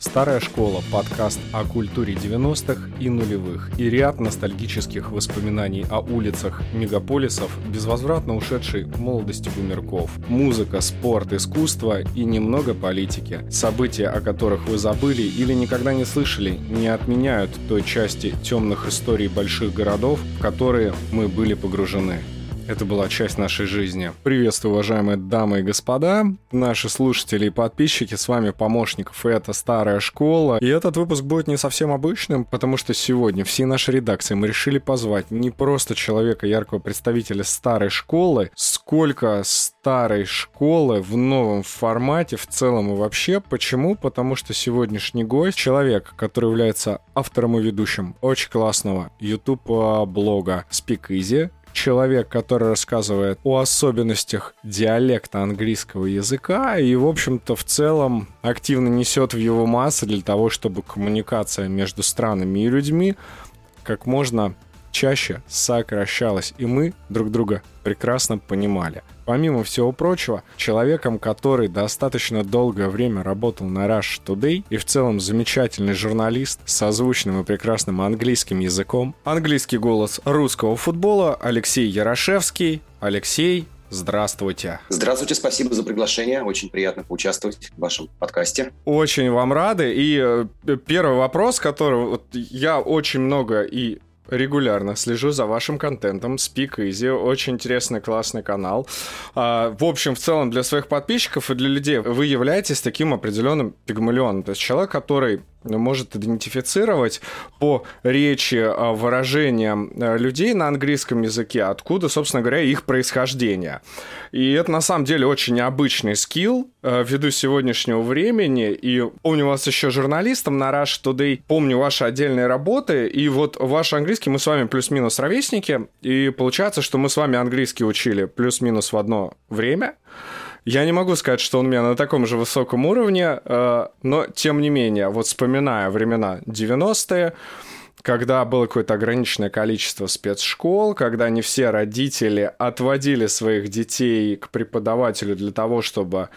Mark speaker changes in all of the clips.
Speaker 1: Старая школа – подкаст о культуре 90-х и нулевых и ряд ностальгических воспоминаний о улицах мегаполисов, безвозвратно ушедшей молодости бумерков. Музыка, спорт, искусство и немного политики. События, о которых вы забыли или никогда не слышали, не отменяют той части темных историй больших городов, в которые мы были погружены. Это была часть нашей жизни. Приветствую, уважаемые дамы и господа, наши слушатели и подписчики. С вами помощников, это Старая Школа. И этот выпуск будет не совсем обычным, потому что сегодня всей нашей редакции мы решили позвать не просто человека, яркого представителя Старой Школы, сколько Старой Школы в новом формате, в целом и вообще. Почему? Потому что сегодняшний гость — человек, который является автором и ведущим очень классного YouTube-блога Speak Easy, человек, который рассказывает о особенностях диалекта английского языка и, в общем-то, в целом активно несет в его массы для того, чтобы коммуникация между странами и людьми как можно чаще сокращалась, и мы друг друга прекрасно понимали. Помимо всего прочего, человеком, который достаточно долгое время работал на Rush Today и в целом замечательный журналист с озвученным и прекрасным английским языком, английский голос русского футбола Алексей Ярошевский. Алексей, Здравствуйте.
Speaker 2: Здравствуйте, спасибо за приглашение. Очень приятно поучаствовать в вашем подкасте.
Speaker 1: Очень вам рады. И э, первый вопрос, который вот я очень много и регулярно слежу за вашим контентом. Speak Easy, очень интересный, классный канал. А, в общем, в целом для своих подписчиков и для людей вы являетесь таким определенным пигмалионом. То есть человек, который может идентифицировать по речи, а, выражениям а, людей на английском языке, откуда, собственно говоря, их происхождение. И это на самом деле очень необычный скилл а, ввиду сегодняшнего времени. И помню вас еще журналистом на Rush Today, помню ваши отдельные работы, и вот ваш английский, мы с вами плюс-минус ровесники, и получается, что мы с вами английский учили плюс-минус в одно время. Я не могу сказать, что он у меня на таком же высоком уровне, э, но тем не менее, вот вспоминая времена 90-е, когда было какое-то ограниченное количество спецшкол, когда не все родители отводили своих детей к преподавателю для того, чтобы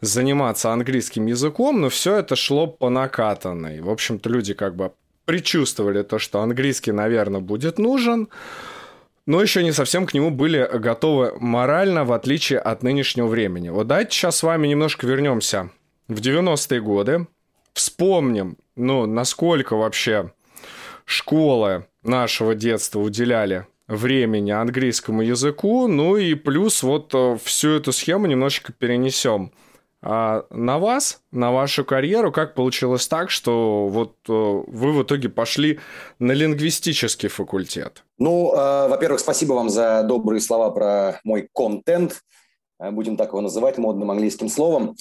Speaker 1: заниматься английским языком, но все это шло по накатанной. В общем-то, люди как бы предчувствовали то, что английский, наверное, будет нужен, но еще не совсем к нему были готовы морально, в отличие от нынешнего времени. Вот давайте сейчас с вами немножко вернемся в 90-е годы, вспомним, ну, насколько вообще школы нашего детства уделяли времени английскому языку, ну и плюс вот э, всю эту схему немножечко перенесем – а на вас, на вашу карьеру, как получилось так, что вот э, вы в итоге пошли на лингвистический факультет?
Speaker 2: Ну, э, во-первых, спасибо вам за добрые слова про мой контент, э, будем так его называть модным английским словом.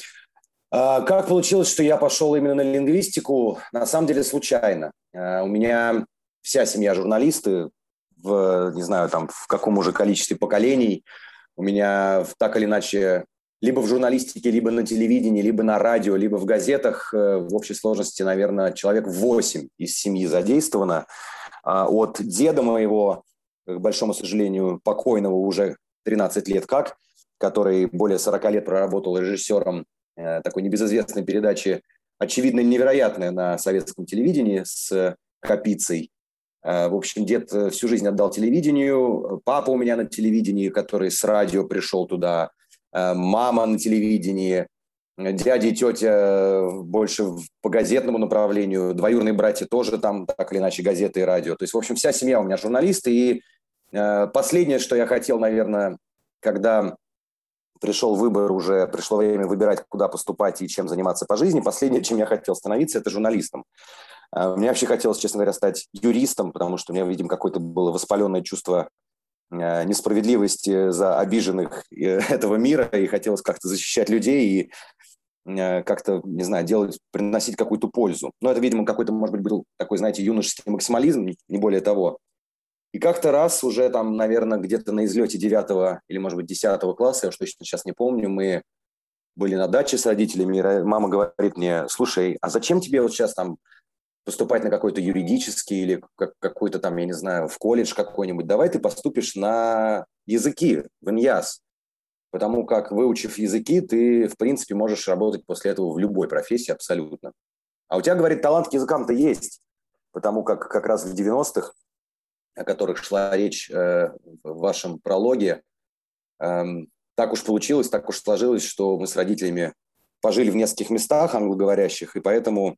Speaker 2: Э, как получилось, что я пошел именно на лингвистику? На самом деле случайно. Э, у меня вся семья журналисты, в, не знаю, там, в каком уже количестве поколений. У меня так или иначе либо в журналистике, либо на телевидении, либо на радио, либо в газетах. Э, в общей сложности, наверное, человек 8 из семьи задействовано. А от деда моего, к большому сожалению, покойного уже 13 лет как, который более 40 лет проработал режиссером э, такой небезызвестной передачи «Очевидно невероятное» на советском телевидении с Капицей. Э, в общем, дед всю жизнь отдал телевидению. Папа у меня на телевидении, который с радио пришел туда – Э, мама на телевидении, дядя и тетя больше по газетному направлению, двоюродные братья тоже там так или иначе газеты и радио. То есть, в общем, вся семья у меня журналисты. И э, последнее, что я хотел, наверное, когда пришел выбор, уже пришло время выбирать, куда поступать и чем заниматься по жизни, последнее, чем я хотел становиться, это журналистом. Э, мне вообще хотелось, честно говоря, стать юристом, потому что у меня, видимо, какое-то было воспаленное чувство Э, несправедливости за обиженных э, этого мира, и хотелось как-то защищать людей и э, как-то, не знаю, делать, приносить какую-то пользу. Но это, видимо, какой-то, может быть, был такой, знаете, юношеский максимализм, не более того. И как-то раз уже там, наверное, где-то на излете 9 или, может быть, 10 класса, я уж точно сейчас не помню, мы были на даче с родителями, мама говорит мне, слушай, а зачем тебе вот сейчас там поступать на какой-то юридический или какой-то там, я не знаю, в колледж какой-нибудь, давай ты поступишь на языки, в ИНЯС. Потому как, выучив языки, ты, в принципе, можешь работать после этого в любой профессии абсолютно. А у тебя, говорит, талант к языкам-то есть, потому как как раз в 90-х, о которых шла речь э, в вашем прологе, э, так уж получилось, так уж сложилось, что мы с родителями пожили в нескольких местах англоговорящих, и поэтому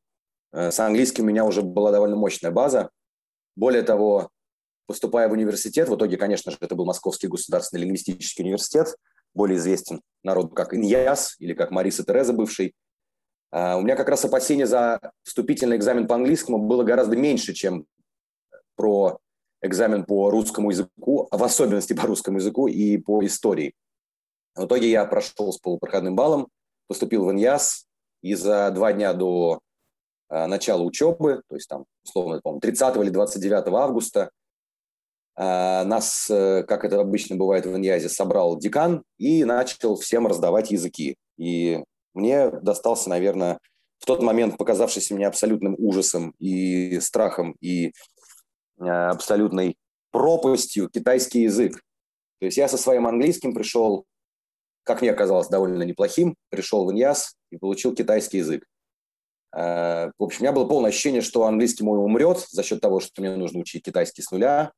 Speaker 2: с английским у меня уже была довольно мощная база. Более того, поступая в университет, в итоге, конечно же, это был Московский государственный лингвистический университет, более известен народу как Иньяс или как Мариса Тереза бывший. А, у меня как раз опасение за вступительный экзамен по английскому было гораздо меньше, чем про экзамен по русскому языку, в особенности по русскому языку и по истории. В итоге я прошел с полупроходным баллом, поступил в Иньяс, и за два дня до а, начала учебы, то есть там, условно, по 30 или 29 августа, а, нас, э, как это обычно бывает в Иньязе, собрал декан и начал всем раздавать языки. И мне достался, наверное, в тот момент показавшийся мне абсолютным ужасом и страхом и абсолютной пропастью китайский язык. То есть я со своим английским пришел, как мне казалось, довольно неплохим, пришел в Иньяз и получил китайский язык. А, в общем, у меня было полное ощущение, что английский мой умрет за счет того, что мне нужно учить китайский с нуля,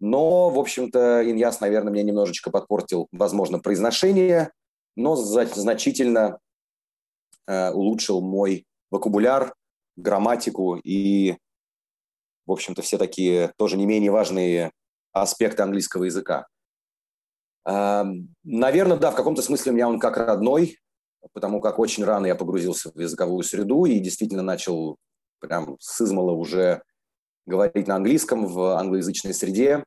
Speaker 2: но, в общем-то, Иньяс, наверное, мне немножечко подпортил, возможно, произношение, но значительно э, улучшил мой вокабуляр, грамматику и, в общем-то, все такие тоже не менее важные аспекты английского языка. Э, наверное, да, в каком-то смысле у меня он как родной, потому как очень рано я погрузился в языковую среду и действительно начал прям с измала уже говорить на английском в англоязычной среде.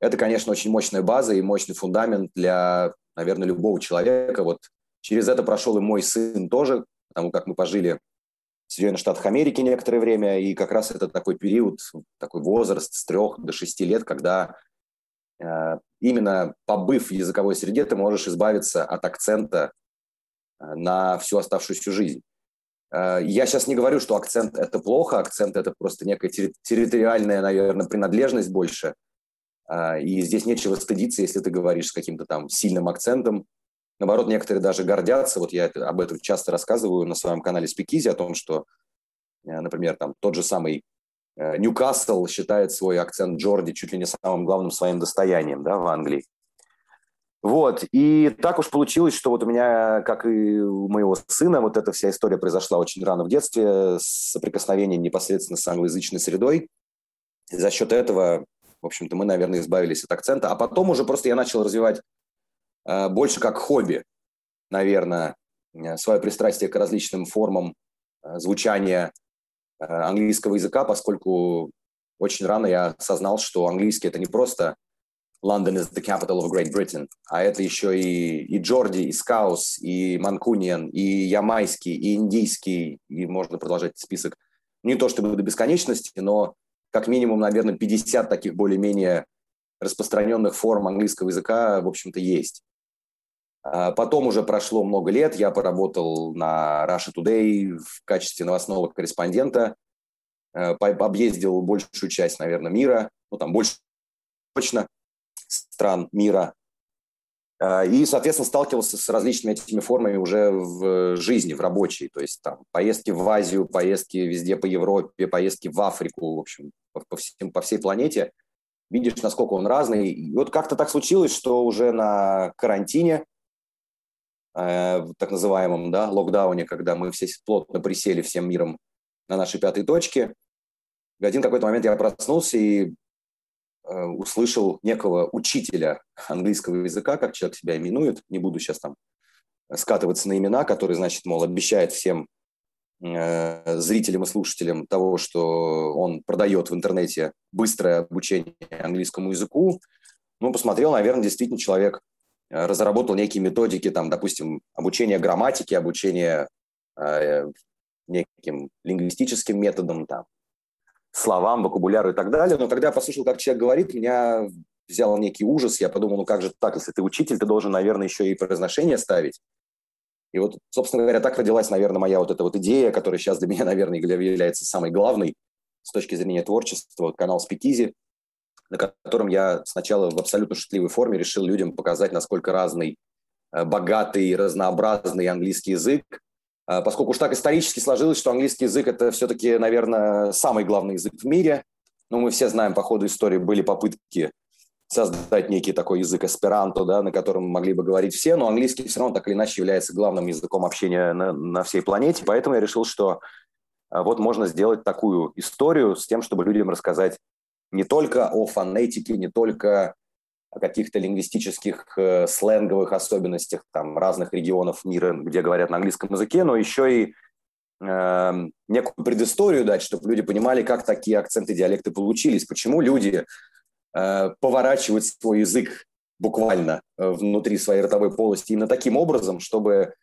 Speaker 2: Это, конечно, очень мощная база и мощный фундамент для, наверное, любого человека. Вот через это прошел и мой сын тоже, потому как мы пожили в Соединенных Штатах Америки некоторое время, и как раз это такой период, такой возраст с трех до шести лет, когда э, именно побыв в языковой среде, ты можешь избавиться от акцента на всю оставшуюся жизнь. Э, я сейчас не говорю, что акцент – это плохо, акцент – это просто некая территориальная, наверное, принадлежность больше. Э, и здесь нечего стыдиться, если ты говоришь с каким-то там сильным акцентом. Наоборот, некоторые даже гордятся. Вот я об этом часто рассказываю на своем канале Спикизи, о том, что, э, например, там тот же самый Ньюкасл считает свой акцент Джорди чуть ли не самым главным своим достоянием да, в Англии. Вот, и так уж получилось, что вот у меня, как и у моего сына, вот эта вся история произошла очень рано в детстве, соприкосновение непосредственно с англоязычной средой. И за счет этого, в общем-то, мы, наверное, избавились от акцента. А потом уже просто я начал развивать э, больше как хобби, наверное, э, свое пристрастие к различным формам э, звучания э, английского языка, поскольку очень рано я осознал, что английский – это не просто London is the capital of Great Britain, а это еще и, и Джорди, и Скаус, и Манкуниан, и ямайский, и индийский, и можно продолжать список. Не то чтобы до бесконечности, но как минимум, наверное, 50 таких более-менее распространенных форм английского языка, в общем-то, есть. А потом уже прошло много лет, я поработал на Russia Today в качестве новостного корреспондента, э, объездил большую часть, наверное, мира, ну там больше точно, стран мира. А, и, соответственно, сталкивался с различными этими формами уже в жизни, в рабочей. То есть там поездки в Азию, поездки везде по Европе, поездки в Африку, в общем, по, всем, по всей планете. Видишь, насколько он разный. И вот как-то так случилось, что уже на карантине, э, так называемом, да, локдауне, когда мы все плотно присели всем миром на нашей пятой точке, в один какой-то момент я проснулся и Э, услышал некого учителя английского языка, как человек себя именует, не буду сейчас там скатываться на имена, который, значит, мол, обещает всем э, зрителям и слушателям того, что он продает в интернете быстрое обучение английскому языку. Ну, посмотрел, наверное, действительно человек э, разработал некие методики, там, допустим, обучение грамматики, обучение э, неким лингвистическим методом, там, словам, вокабуляру и так далее. Но когда я послушал, как человек говорит, меня взял некий ужас. Я подумал, ну как же так, если ты учитель, ты должен, наверное, еще и произношение ставить. И вот, собственно говоря, так родилась, наверное, моя вот эта вот идея, которая сейчас для меня, наверное, является самой главной с точки зрения творчества, канал Спикизи, на котором я сначала в абсолютно шутливой форме решил людям показать, насколько разный, э, богатый, разнообразный английский язык, поскольку уж так исторически сложилось, что английский язык – это все-таки, наверное, самый главный язык в мире. Но мы все знаем, по ходу истории были попытки создать некий такой язык эсперанто, да, на котором могли бы говорить все, но английский все равно так или иначе является главным языком общения на, на всей планете. Поэтому я решил, что а, вот можно сделать такую историю с тем, чтобы людям рассказать не только о фонетике, не только о каких-то лингвистических э, сленговых особенностях там, разных регионов мира, где говорят на английском языке, но еще и э, некую предысторию дать, чтобы люди понимали, как такие акценты, диалекты получились, почему люди э, поворачивают свой язык буквально э, внутри своей ротовой полости именно таким образом, чтобы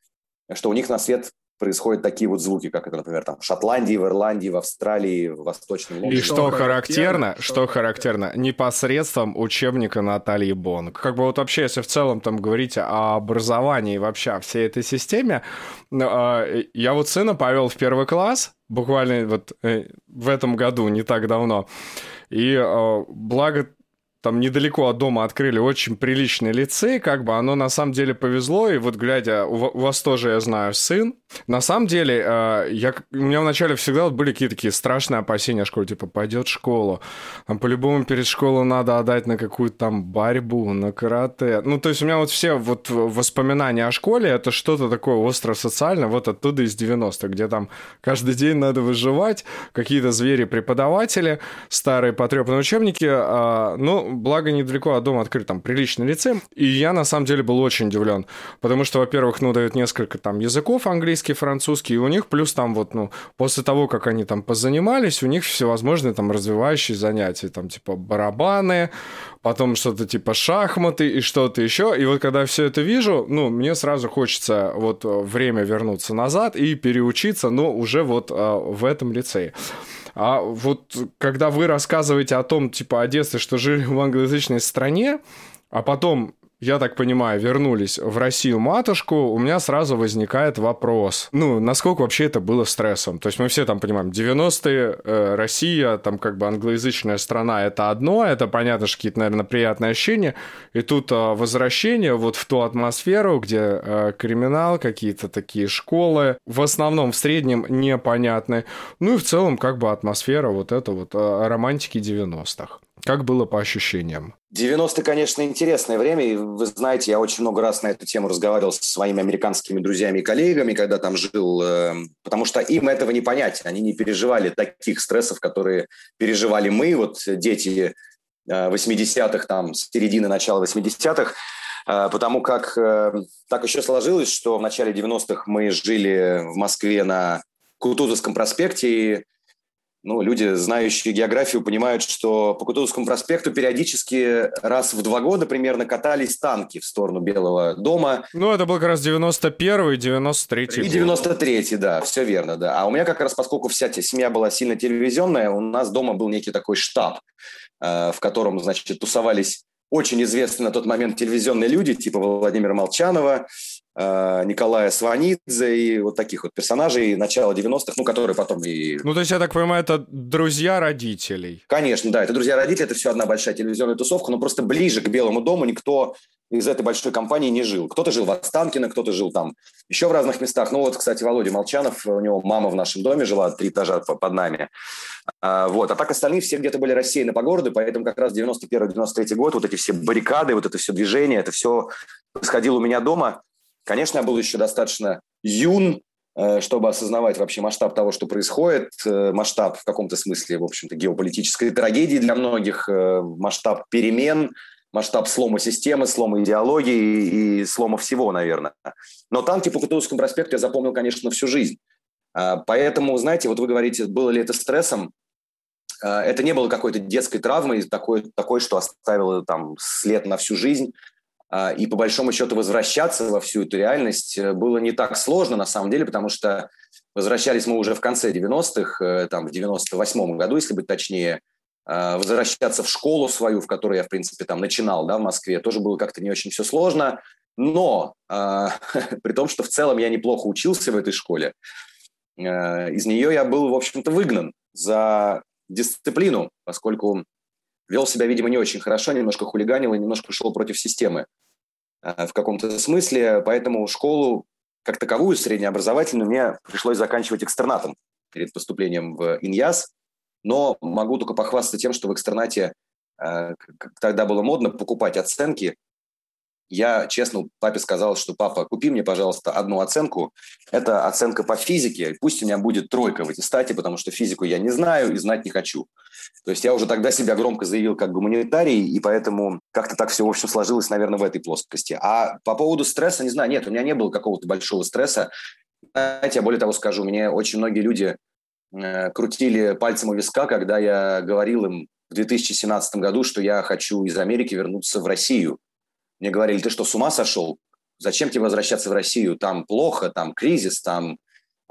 Speaker 2: что у них на свет происходят такие вот звуки, как это, например, там в Шотландии, в Ирландии, в Австралии, в Восточном
Speaker 1: Лондоне. И что характерно, что характерно, непосредством учебника Натальи Бонг. Как бы вот вообще, если в целом там говорить о образовании вообще о всей этой системе, а, я вот сына повел в первый класс, буквально вот э, в этом году, не так давно, и а, благо там недалеко от дома открыли очень приличный лицей, как бы оно на самом деле повезло, и вот глядя, у вас тоже, я знаю, сын, на самом деле, э, я, у меня вначале всегда вот были какие-то такие страшные опасения школе, типа, пойдет в школу, там по-любому перед школой надо отдать на какую-то там борьбу, на карате, ну, то есть у меня вот все вот воспоминания о школе, это что-то такое остро-социальное, вот оттуда из 90-х, где там каждый день надо выживать, какие-то звери-преподаватели, старые потрепанные учебники, э, ну, благо недалеко от дома открыт там приличный лицей, и я на самом деле был очень удивлен, потому что, во-первых, ну, дают несколько там языков, английский, французский, и у них плюс там вот, ну, после того, как они там позанимались, у них всевозможные там развивающие занятия, там типа барабаны, потом что-то типа шахматы и что-то еще, и вот когда все это вижу, ну, мне сразу хочется вот время вернуться назад и переучиться, но уже вот а, в этом лицее. А вот когда вы рассказываете о том, типа, о детстве, что жили в англоязычной стране, а потом я так понимаю, вернулись в Россию матушку, у меня сразу возникает вопрос. Ну, насколько вообще это было стрессом? То есть мы все там понимаем, 90-е, э, Россия, там как бы англоязычная страна, это одно, это понятно, что какие-то, наверное, приятные ощущения. И тут э, возвращение вот в ту атмосферу, где э, криминал, какие-то такие школы, в основном в среднем непонятны. Ну и в целом как бы атмосфера вот это вот э, романтики 90-х. Как было по ощущениям?
Speaker 2: 90-е, конечно, интересное время. И вы знаете, я очень много раз на эту тему разговаривал со своими американскими друзьями и коллегами, когда там жил, э, потому что им этого не понять. Они не переживали таких стрессов, которые переживали мы, вот дети 80-х, э, там, с середины, начала 80-х, э, потому как так еще сложилось, что в начале 90-х мы жили в Москве на Кутузовском проспекте, и ну, люди, знающие географию, понимают, что по Кутузовскому проспекту периодически раз в два года примерно катались танки в сторону Белого дома.
Speaker 1: Ну, это был как раз 91-й, 93-й.
Speaker 2: И 93-й, да, все верно, да. А у меня как раз, поскольку вся семья была сильно телевизионная, у нас дома был некий такой штаб, э, в котором, значит, тусовались очень известные на тот момент телевизионные люди, типа Владимира Молчанова, Николая Сванидзе и вот таких вот персонажей начала 90-х, ну, которые потом и...
Speaker 1: Ну, то есть, я так понимаю, это друзья родителей?
Speaker 2: Конечно, да, это друзья родителей, это все одна большая телевизионная тусовка, но просто ближе к Белому дому никто из этой большой компании не жил. Кто-то жил в Останкино, кто-то жил там еще в разных местах. Ну, вот, кстати, Володя Молчанов, у него мама в нашем доме жила, три этажа под нами. А, вот. А так остальные все где-то были рассеяны по городу, поэтому как раз 91-93 год, вот эти все баррикады, вот это все движение, это все происходило у меня дома. Конечно, я был еще достаточно юн, э, чтобы осознавать вообще масштаб того, что происходит, э, масштаб в каком-то смысле, в общем-то, геополитической трагедии для многих, э, масштаб перемен, масштаб слома системы, слома идеологии и слома всего, наверное. Но танки по Кутузовскому проспекту я запомнил, конечно, всю жизнь. А, поэтому, знаете, вот вы говорите, было ли это стрессом? А, это не было какой-то детской травмой, такой, такой, что оставило там след на всю жизнь. А, и по большому счету возвращаться во всю эту реальность э, было не так сложно на самом деле, потому что возвращались мы уже в конце 90-х, э, там в 98-м году, если быть точнее, а, возвращаться в школу свою, в которой я, в принципе, там начинал, да, в Москве, тоже было как-то не очень все сложно, но э, при том, что в целом я неплохо учился в этой школе, э, из нее я был, в общем-то, выгнан за дисциплину, поскольку вел себя, видимо, не очень хорошо, немножко хулиганил и немножко шел против системы э, в каком-то смысле. Поэтому школу, как таковую, среднеобразовательную, мне пришлось заканчивать экстернатом перед поступлением в ИНЯС. Но могу только похвастаться тем, что в экстернате э, тогда было модно покупать оценки я честно папе сказал, что папа, купи мне, пожалуйста, одну оценку. Это оценка по физике. Пусть у меня будет тройка в аттестате, потому что физику я не знаю и знать не хочу. То есть я уже тогда себя громко заявил как гуманитарий, и поэтому как-то так все, в общем, сложилось, наверное, в этой плоскости. А по поводу стресса, не знаю, нет, у меня не было какого-то большого стресса. Знаете, я более того скажу, мне очень многие люди э, крутили пальцем у виска, когда я говорил им в 2017 году, что я хочу из Америки вернуться в Россию. Мне говорили, ты что, с ума сошел? Зачем тебе возвращаться в Россию? Там плохо, там кризис, там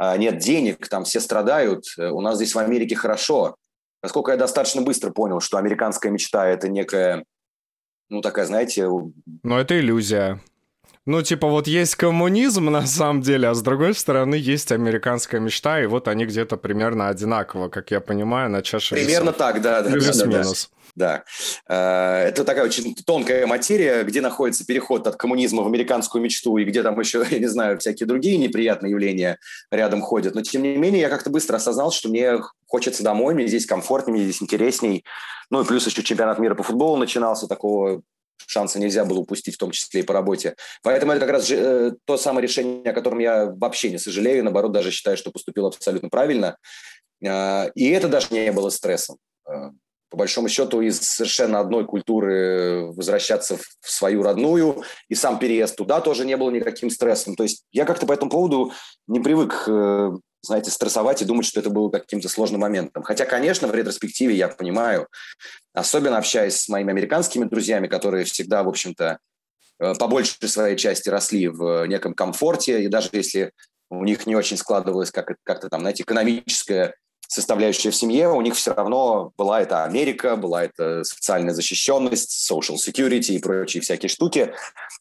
Speaker 2: э, нет денег, там все страдают. У нас здесь в Америке хорошо. Насколько я достаточно быстро понял, что американская мечта – это некая, ну, такая, знаете...
Speaker 1: Но это иллюзия. Ну, типа, вот есть коммунизм на самом деле, а с другой стороны есть американская мечта, и вот они где-то примерно одинаково, как я понимаю, на чаше
Speaker 2: Примерно
Speaker 1: весов.
Speaker 2: так, да. да, да, да, да. Да. Э, это такая очень тонкая материя, где находится переход от коммунизма в американскую мечту и где там еще, я не знаю, всякие другие неприятные явления рядом ходят. Но, тем не менее, я как-то быстро осознал, что мне хочется домой, мне здесь комфортнее, мне здесь интересней. Ну и плюс еще чемпионат мира по футболу начинался, такого шанса нельзя было упустить, в том числе и по работе. Поэтому это как раз э, то самое решение, о котором я вообще не сожалею, наоборот, даже считаю, что поступил абсолютно правильно. Э, и это даже не было стрессом по большому счету, из совершенно одной культуры возвращаться в свою родную, и сам переезд туда тоже не был никаким стрессом. То есть я как-то по этому поводу не привык, э, знаете, стрессовать и думать, что это было каким-то сложным моментом. Хотя, конечно, в ретроспективе я понимаю, особенно общаясь с моими американскими друзьями, которые всегда, в общем-то, э, по большей своей части росли в неком комфорте, и даже если у них не очень складывалось как- как-то там, знаете, экономическая составляющая в семье, у них все равно была это Америка, была это социальная защищенность, social security и прочие всякие штуки,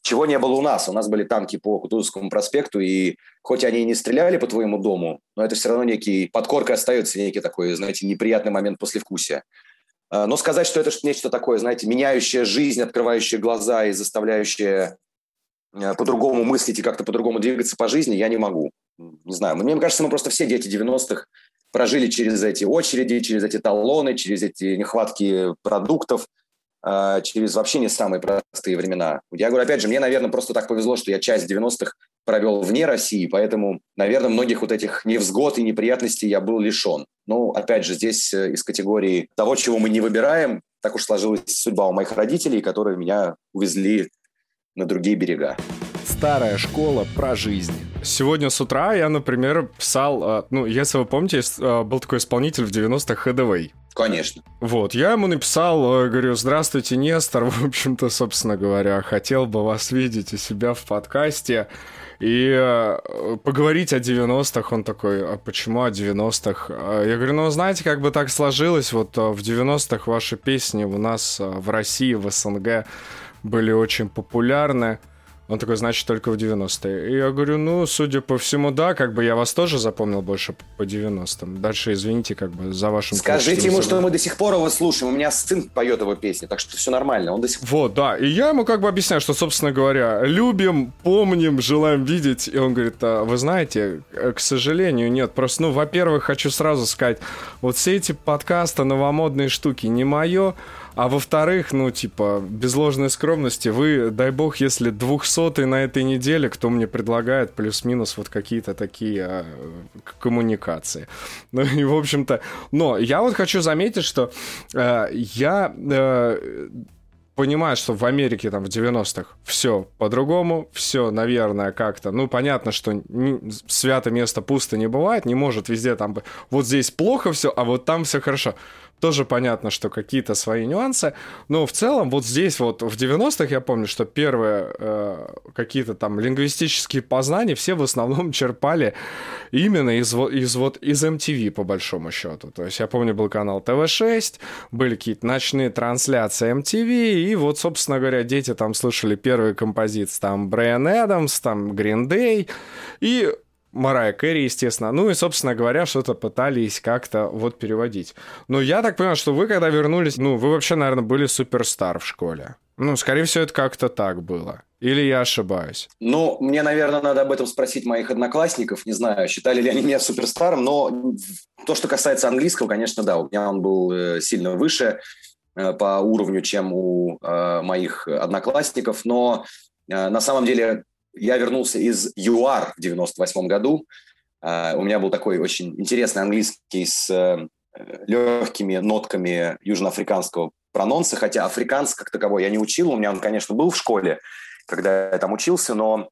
Speaker 2: чего не было у нас. У нас были танки по Кутузовскому проспекту, и хоть они и не стреляли по твоему дому, но это все равно некий, подкоркой остается некий такой, знаете, неприятный момент послевкусия. А, но сказать, что это нечто такое, знаете, меняющее жизнь, открывающее глаза и заставляющее а, по-другому мыслить и как-то по-другому двигаться по жизни, я не могу. Не знаю, мне кажется, мы просто все дети 90-х, прожили через эти очереди, через эти талоны, через эти нехватки продуктов, а, через вообще не самые простые времена. Я говорю, опять же, мне, наверное, просто так повезло, что я часть 90-х провел вне России, поэтому, наверное, многих вот этих невзгод и неприятностей я был лишен. Но, опять же, здесь э, из категории того, чего мы не выбираем, так уж сложилась судьба у моих родителей, которые меня увезли на другие берега.
Speaker 1: Старая школа про жизнь. Сегодня с утра я, например, писал, а, ну, если вы помните, а, был такой исполнитель в 90-х Хэдэвэй.
Speaker 2: Конечно.
Speaker 1: Вот, я ему написал, э, говорю, здравствуйте, Нестор, в общем-то, собственно говоря, хотел бы вас видеть у себя в подкасте и э, поговорить о 90-х. Он такой, а почему о 90-х? Я говорю, ну, знаете, как бы так сложилось, вот в 90-х ваши песни у нас в России, в СНГ были очень популярны. Он такой, значит, только в 90-е. И я говорю, ну, судя по всему, да, как бы я вас тоже запомнил больше по 90-м. Дальше, извините, как бы за вашим...
Speaker 2: Скажите ему, что мы до сих пор его слушаем. У меня сын поет его песни, так что все нормально. Он до сих
Speaker 1: Вот, да. И я ему как бы объясняю, что, собственно говоря, любим, помним, желаем видеть. И он говорит, а, вы знаете, к сожалению, нет. Просто, ну, во-первых, хочу сразу сказать, вот все эти подкасты, новомодные штуки не мое. А во-вторых, ну, типа, без ложной скромности, вы, дай бог, если двухсотый на этой неделе, кто мне предлагает плюс-минус вот какие-то такие а, коммуникации. Ну, и, в общем-то, но я вот хочу заметить, что э, я... Э, понимаю, что в Америке там в 90-х все по-другому, все, наверное, как-то, ну, понятно, что не, свято место пусто не бывает, не может везде там, вот здесь плохо все, а вот там все хорошо тоже понятно, что какие-то свои нюансы, но в целом вот здесь вот в 90-х я помню, что первые э, какие-то там лингвистические познания все в основном черпали именно из, из вот из MTV по большому счету. То есть я помню был канал ТВ6, были какие-то ночные трансляции MTV, и вот, собственно говоря, дети там слышали первые композиции, там Брайан Эдамс, там Green Day, и Марая Кэрри, естественно. Ну и, собственно говоря, что-то пытались как-то вот переводить. Но я так понимаю, что вы, когда вернулись, ну, вы вообще, наверное, были суперстар в школе. Ну, скорее всего, это как-то так было. Или я ошибаюсь?
Speaker 2: Ну, мне, наверное, надо об этом спросить моих одноклассников. Не знаю, считали ли они меня суперстаром, но то, что касается английского, конечно, да, у меня он был э, сильно выше э, по уровню, чем у э, моих одноклассников. Но на самом деле я вернулся из ЮАР в 98 году. У меня был такой очень интересный английский с легкими нотками южноафриканского прононса, хотя африканс как таковой я не учил, у меня он, конечно, был в школе, когда я там учился, но,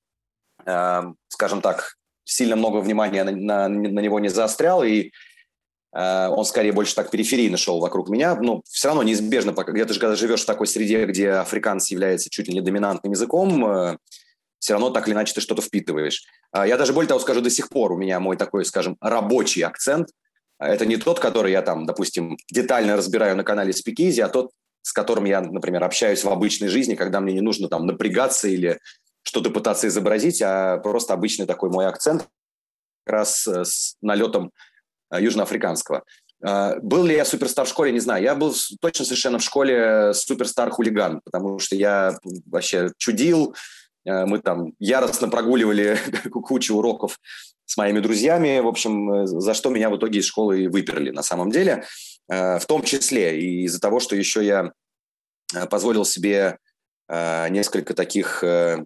Speaker 2: э, скажем так, сильно много внимания на, на, на него не заострял, и э, он скорее больше так периферийно шел вокруг меня, но все равно неизбежно, где ты когда живешь в такой среде, где африканс является чуть ли не доминантным языком, э, все равно так или иначе ты что-то впитываешь. А я даже более того скажу, до сих пор у меня мой такой, скажем, рабочий акцент – это не тот, который я там, допустим, детально разбираю на канале Speakeasy, а тот, с которым я, например, общаюсь в обычной жизни, когда мне не нужно там напрягаться или что-то пытаться изобразить, а просто обычный такой мой акцент, как раз э, с налетом э, южноафриканского. Э, был ли я суперстар в школе, не знаю. Я был точно совершенно в школе суперстар-хулиган, потому что я вообще чудил, мы там яростно прогуливали кучу уроков с моими друзьями, в общем, э, за что меня в итоге из школы выперли на самом деле, э, в том числе и из-за того, что еще я э, позволил себе несколько таких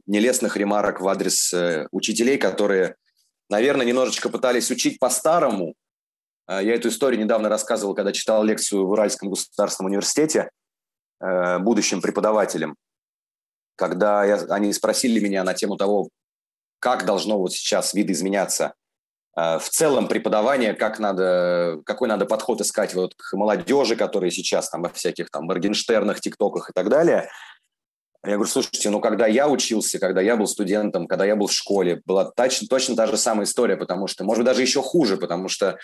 Speaker 2: нелестных ремарок в адрес учителей, которые, наверное, немножечко пытались учить по-старому. Я эту историю недавно рассказывал, когда читал лекцию в Уральском государственном университете будущим преподавателям, когда я, они спросили меня на тему того, как должно вот сейчас видоизменяться э, в целом преподавание, как надо, какой надо подход искать вот к молодежи, которые сейчас там во всяких там Моргенштернах, ТикТоках и так далее. Я говорю, слушайте, ну когда я учился, когда я был студентом, когда я был в школе, была точно, точно та же самая история, потому что, может быть, даже еще хуже, потому что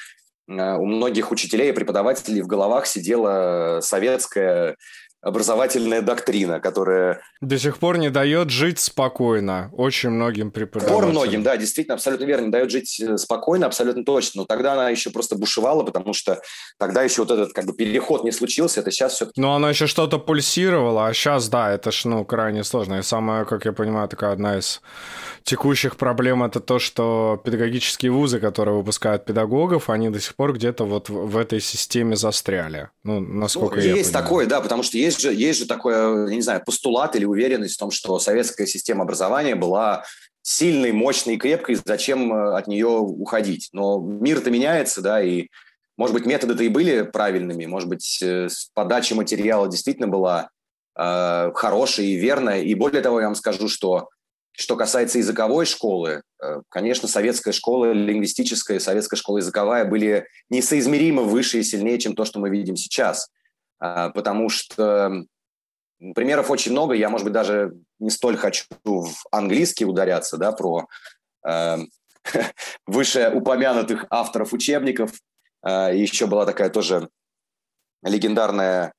Speaker 2: э, у многих учителей и преподавателей в головах сидела советская образовательная доктрина, которая...
Speaker 1: До сих пор не дает жить спокойно очень многим преподавателям. Пор
Speaker 2: многим, да, действительно, абсолютно верно, не дает жить э, спокойно, абсолютно точно. Но тогда она еще просто бушевала, потому что тогда еще вот этот как бы переход не случился, это сейчас все...
Speaker 1: Ну, она еще что-то пульсировало, а сейчас, да, это ж, ну, крайне сложно. И самая, как я понимаю, такая одна из текущих проблем это то, что педагогические вузы, которые выпускают педагогов, они до сих пор где-то вот в этой системе застряли. Ну, насколько ну,
Speaker 2: я Есть понимаю. такое, да, потому что есть же, есть же такое, я не знаю, постулат или уверенность в том, что советская система образования была сильной, мощной и крепкой, зачем э, от нее уходить. Но мир-то меняется, да, и, может быть, методы-то и были правильными, может быть, э, подача материала действительно была э, хорошая и верная. И более того, я вам скажу, что что касается языковой школы, э, конечно, советская школа лингвистическая, советская школа языковая были несоизмеримо выше и сильнее, чем то, что мы видим сейчас. А, потому что примеров очень много. Я, может быть, даже не столь хочу в английский ударяться, да, про э, выше упомянутых авторов учебников. Э, еще была такая тоже легендарная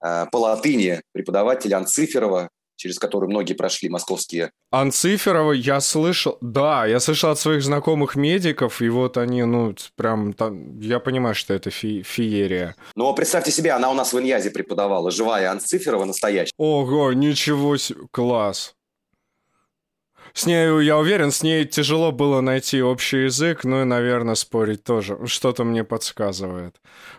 Speaker 2: э, по латыни преподаватель Анциферова, через которую многие прошли московские.
Speaker 1: Анциферова я слышал, да, я слышал от своих знакомых медиков, и вот они, ну, прям, там, я понимаю, что это фи феерия.
Speaker 2: Ну, представьте себе, она у нас в Иньязе преподавала, живая Анциферова, настоящая.
Speaker 1: Ого, ничего себе, класс. С ней, я уверен, с ней тяжело было найти общий язык, ну и, наверное, спорить тоже. Что-то мне подсказывает.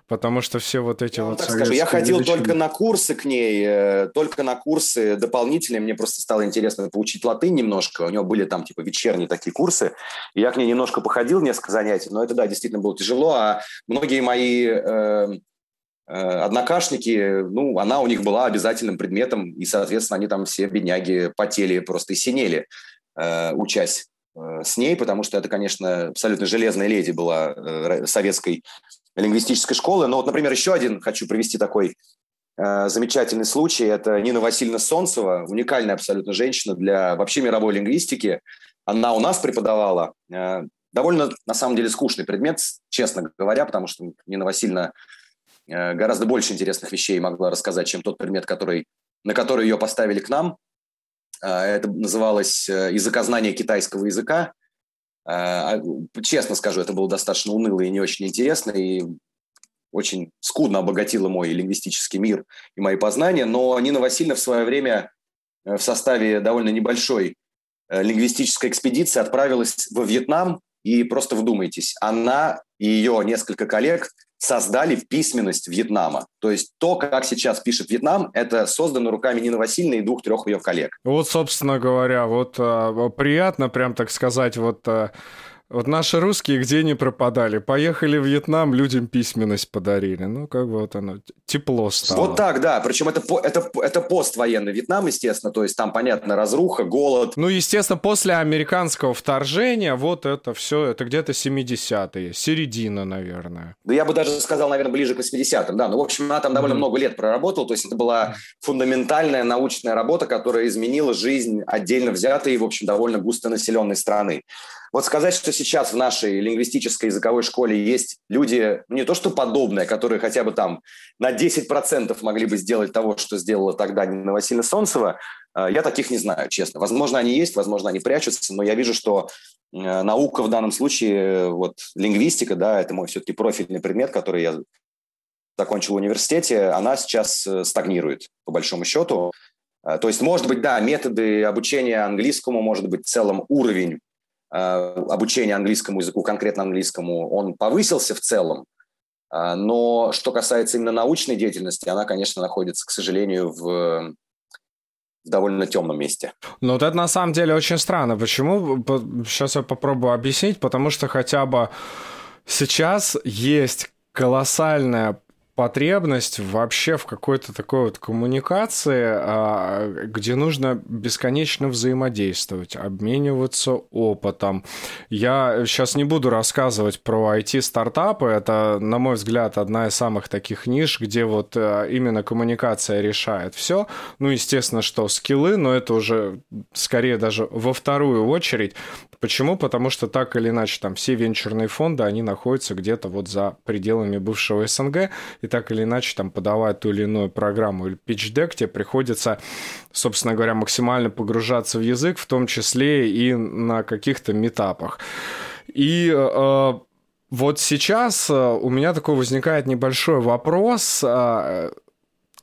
Speaker 1: Потому что все вот эти я вот
Speaker 2: так скажу, Я ходил величины... только на курсы к ней, э, только на курсы дополнительные. Мне просто стало интересно поучить латынь немножко. У нее были там типа вечерние такие курсы. И я к ней немножко походил, несколько занятий. Но это, да, действительно было тяжело. А многие мои э, э, однокашники, ну, она у них была обязательным предметом, и, соответственно, они там все бедняги потели просто и синели учась э, с ней, потому что это, конечно, абсолютно железная леди была э, советской лингвистической школы. Но вот, например, еще один хочу привести такой э, замечательный случай. Это Нина Васильевна Солнцева, уникальная абсолютно женщина для вообще мировой лингвистики. Она у нас преподавала. Э, довольно, на самом деле, скучный предмет, честно говоря, потому что Нина Васильевна э, гораздо больше интересных вещей могла рассказать, чем тот предмет, который, на который ее поставили к нам. А, это называлось э, «Языкознание китайского языка». А, а, честно скажу, это было достаточно уныло и не очень интересно. И очень скудно обогатила мой лингвистический мир и мои познания, но Нина Васильевна в свое время в составе довольно небольшой лингвистической экспедиции отправилась во Вьетнам, и просто вдумайтесь, она и ее несколько коллег создали письменность Вьетнама. То есть то, как сейчас пишет Вьетнам, это создано руками Нины Васильевны и двух-трех ее коллег.
Speaker 1: Вот, собственно говоря, вот а, приятно прям так сказать, вот а, вот наши русские где не пропадали. Поехали в Вьетнам, людям письменность подарили. Ну, как бы вот оно, тепло стало.
Speaker 2: Вот так, да. Причем это, это, это поствоенный Вьетнам, естественно. То есть там, понятно, разруха, голод.
Speaker 1: Ну, естественно, после американского вторжения вот это все, это где-то 70-е, середина, наверное.
Speaker 2: Да я бы даже сказал, наверное, ближе к 80-м, да. Ну, в общем, она там довольно mm. много лет проработала. То есть это была фундаментальная научная работа, которая изменила жизнь отдельно взятой, в общем, довольно густонаселенной страны. Вот сказать, что сейчас в нашей лингвистической языковой школе есть люди, ну, не то что подобные, которые хотя бы там на 10% могли бы сделать того, что сделала тогда Нина Васильевна Солнцева, э, я таких не знаю, честно. Возможно, они есть, возможно, они прячутся, но я вижу, что э, наука в данном случае, вот лингвистика, да, это мой все-таки профильный предмет, который я закончил в университете, она сейчас э, стагнирует, по большому счету. То есть, может быть, да, методы обучения английскому, может быть, в целом уровень обучения английскому языку, конкретно английскому, он повысился в целом. Э, но что касается именно научной деятельности, она, конечно, находится, к сожалению, в, в довольно темном месте.
Speaker 1: Ну, вот это на самом деле очень странно. Почему? Сейчас я попробую объяснить. Потому что хотя бы сейчас есть колоссальная потребность вообще в какой-то такой вот коммуникации, а, где нужно бесконечно взаимодействовать, обмениваться опытом. Я сейчас не буду рассказывать про IT-стартапы, это, на мой взгляд, одна из самых таких ниш, где вот а, именно коммуникация решает все. Ну, естественно, что скиллы, но это уже скорее даже во вторую очередь. Почему? Потому что так или иначе там все венчурные фонды, они находятся где-то вот за пределами бывшего СНГ, и так или иначе там подавая ту или иную программу или pitch-deck, тебе приходится, собственно говоря, максимально погружаться в язык, в том числе и на каких-то метапах. И э, вот сейчас э, у меня такой возникает небольшой вопрос.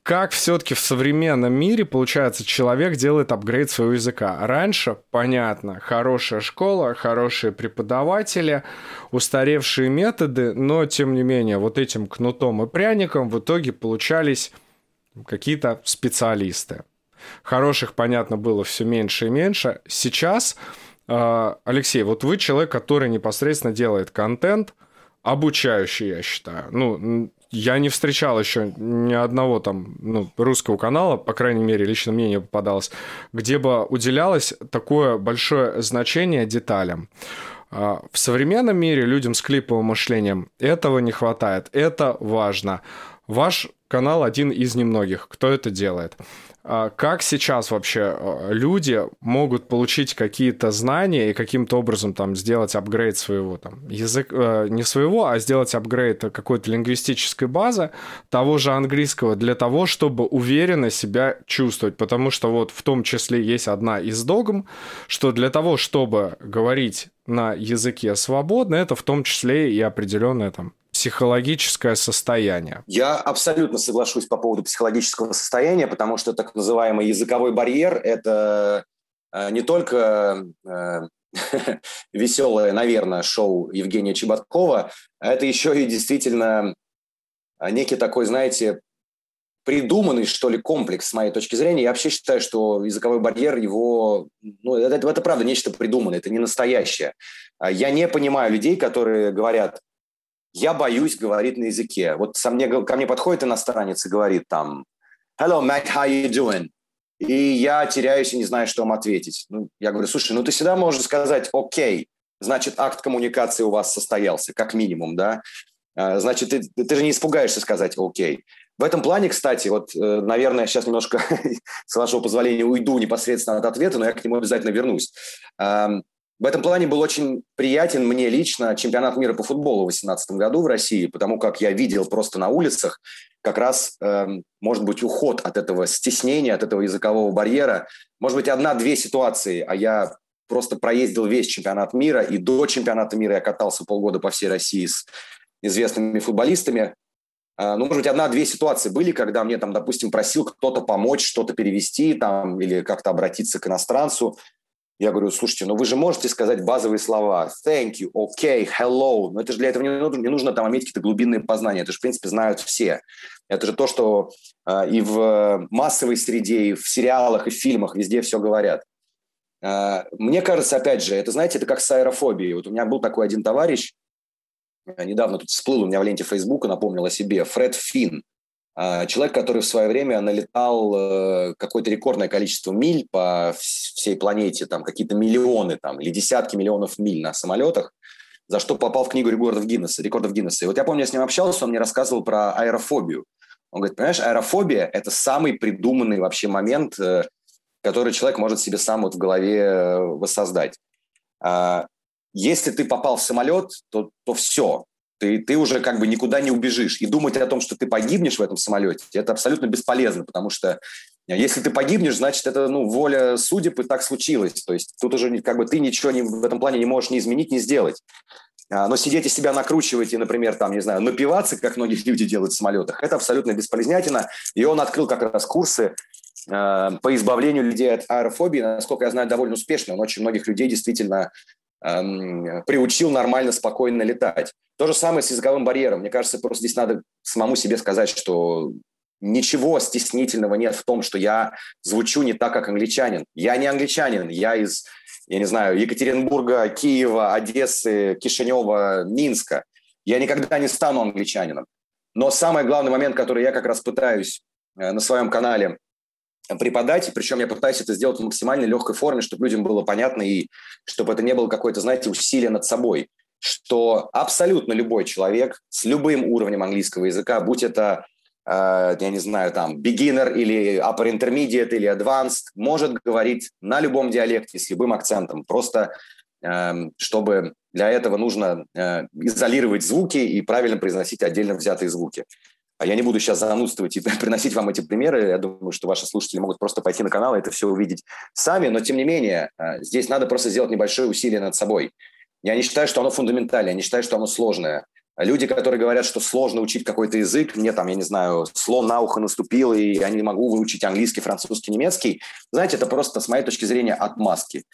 Speaker 1: Как все-таки в современном мире, получается, человек делает апгрейд своего языка. Раньше, понятно, хорошая школа, хорошие преподаватели, устаревшие методы, но, тем не менее, вот этим кнутом и пряником в итоге получались какие-то специалисты. Хороших, понятно, было все меньше и меньше. Сейчас, э, Алексей, вот вы человек, который непосредственно делает контент, обучающий, я считаю. Ну, я не встречал еще ни одного там ну, русского канала, по крайней мере, лично мне не попадалось, где бы уделялось такое большое значение деталям. А, в современном мире людям с клиповым мышлением этого не хватает. Это важно. Ваш канал один из немногих, кто это делает. А как сейчас вообще э, люди могут получить какие-то знания и каким-то образом там сделать апгрейд своего там язык э, не своего, а сделать апгрейд какой-то лингвистической базы того же английского для того, чтобы уверенно себя чувствовать, потому что вот в том числе есть одна из догм, что для того, чтобы говорить на языке свободно, это в том числе и определенная там психологическое состояние.
Speaker 2: Я абсолютно соглашусь по поводу психологического состояния, потому что так называемый языковой барьер – это э, не только э, веселое, наверное, шоу Евгения Чеботкова, а это еще и действительно некий такой, знаете, придуманный, что ли, комплекс, с моей точки зрения. Я вообще считаю, что языковой барьер, его... Ну, это, это правда нечто придуманное, это не настоящее. А я не понимаю людей, которые говорят, я боюсь говорить на языке. Вот со мне, ко мне подходит иностранец и говорит там «Hello, Matt, how you doing?» И я теряюсь и не знаю, что вам ответить. Ну, я говорю, слушай, ну ты всегда можешь сказать «Окей», значит, акт коммуникации у вас состоялся, как минимум, да? А, значит, ты, ты же не испугаешься сказать «Окей». В этом плане, кстати, вот, э, наверное, сейчас немножко, с вашего позволения, уйду непосредственно от ответа, но я к нему обязательно вернусь. В этом плане был очень приятен мне лично чемпионат мира по футболу в 2018 году в России, потому как я видел просто на улицах как раз, э, может быть, уход от этого стеснения, от этого языкового барьера. Может быть, одна-две ситуации, а я просто проездил весь чемпионат мира, и до чемпионата мира я катался полгода по всей России с известными футболистами. ну, может быть, одна-две ситуации были, когда мне там, допустим, просил кто-то помочь, что-то перевести там или как-то обратиться к иностранцу. Я говорю, слушайте, ну вы же можете сказать базовые слова. Thank you, okay, hello. Но это же для этого не нужно, не нужно там иметь какие-то глубинные познания. Это же, в принципе, знают все. Это же то, что э, и в массовой среде, и в сериалах, и в фильмах везде все говорят. Э, мне кажется, опять же, это, знаете, это как с аэрофобией. Вот у меня был такой один товарищ, э, недавно тут всплыл у меня в ленте Фейсбука, напомнил о себе, Фред Финн. А, человек, который в свое время налетал э, какое-то рекордное количество миль по всей планете, там какие-то миллионы там, или десятки миллионов миль на самолетах, за что попал в книгу рекордов Гиннесса. Рекордов Гиннесса. И вот я помню, я с ним общался, он мне рассказывал про аэрофобию. Он говорит, понимаешь, аэрофобия – это самый придуманный вообще момент, э, который человек может себе сам вот в голове э, воссоздать. А, если ты попал в самолет, то, то все, ты, ты уже как бы никуда не убежишь. И думать о том, что ты погибнешь в этом самолете, это абсолютно бесполезно, потому что э, если ты погибнешь, значит, это ну, воля судеб, и так случилось. То есть тут уже как бы ты ничего не, в этом плане не можешь ни изменить, ни сделать. А, но сидеть и себя накручивать и, например, там, не знаю, напиваться, как многие люди делают в самолетах, это абсолютно бесполезнятина. И он открыл как раз курсы э, по избавлению людей от аэрофобии. Насколько я знаю, довольно успешно. Он очень многих людей действительно Эм, приучил нормально, спокойно летать. То же самое с языковым барьером. Мне кажется, просто здесь надо самому себе сказать, что ничего стеснительного нет в том, что я звучу не так, как англичанин. Я не англичанин, я из, я не знаю, Екатеринбурга, Киева, Одессы, Кишинева, Минска. Я никогда не стану англичанином. Но самый главный момент, который я как раз пытаюсь э, на своем канале преподать, причем я пытаюсь это сделать в максимально легкой форме, чтобы людям было понятно и чтобы это не было какое-то, знаете, усилие над собой, что абсолютно любой человек с любым уровнем английского языка, будь это, э, я не знаю, там, beginner или upper intermediate или advanced, может говорить на любом диалекте с любым акцентом, просто э, чтобы для этого нужно э, изолировать звуки и правильно произносить отдельно взятые звуки. А я не буду сейчас занудствовать и приносить вам эти примеры. Я думаю, что ваши слушатели могут просто пойти на канал и это все увидеть сами. Но, тем не менее, э, здесь надо просто сделать небольшое усилие над собой. Я не считаю, что оно фундаментальное, я не считаю, что оно сложное. Люди, которые говорят, что сложно учить какой-то язык, мне там, я не знаю, слон на ухо наступил, и я не могу выучить английский, французский, немецкий, знаете, это просто, с моей точки зрения, отмазки.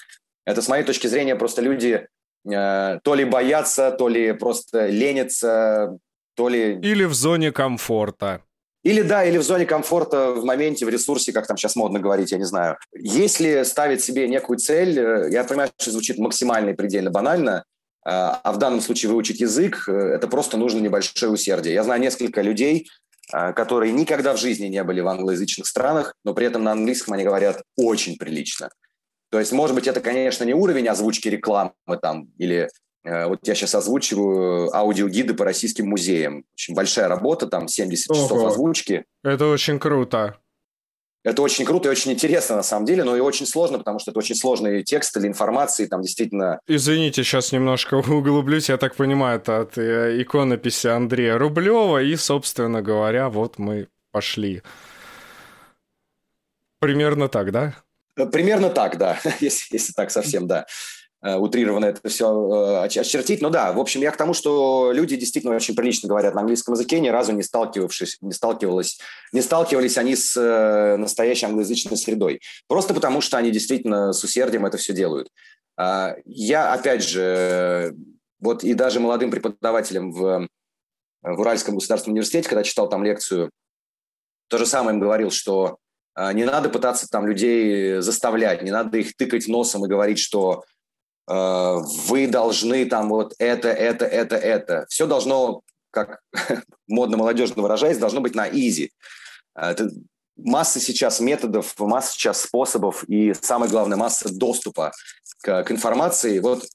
Speaker 2: Это, с моей точки зрения, просто люди э, то ли боятся, то ли просто ленятся, то ли...
Speaker 1: Или в зоне комфорта.
Speaker 2: Или да, или в зоне комфорта в моменте, в ресурсе, как там сейчас модно говорить, я не знаю. Если ставить себе некую цель, э, я понимаю, что звучит максимально и предельно банально, э, а в данном случае выучить язык, э, это просто нужно небольшое усердие. Я знаю несколько людей, которые никогда в жизни не были в англоязычных странах, но при этом на английском они говорят очень прилично. То есть, может быть, это, конечно, не уровень озвучки рекламы там, или вот я сейчас озвучиваю аудиогиды по российским музеям. Очень большая работа, там 70 Ого. часов озвучки.
Speaker 1: Это очень круто.
Speaker 2: Это очень круто и очень интересно на самом деле, но и очень сложно, потому что это очень сложный текст или информации, там действительно...
Speaker 1: Извините, сейчас немножко углублюсь, я так понимаю, это от э, иконописи Андрея Рублева, и, собственно говоря, вот мы пошли. Примерно так, да?
Speaker 2: Примерно так, да, если, если так совсем, да. Э, утрированно это все э, очертить. Но да, в общем, я к тому, что люди действительно очень прилично говорят на английском языке, ни разу не сталкивавшись, не сталкивалась, не сталкивались они с э, настоящей англоязычной средой. Просто потому, что они действительно с усердием это все делают. А, я, опять же, вот и даже молодым преподавателям в, в Уральском государственном университете, когда читал там лекцию, то же самое им говорил, что не надо пытаться там людей заставлять, не надо их тыкать носом и говорить, что вы должны там вот это, это, это, это. Все должно, как модно-молодежно выражаясь, должно быть на изи. Э, это масса сейчас методов, масса сейчас способов и, самое главное, масса доступа к, к информации. Вот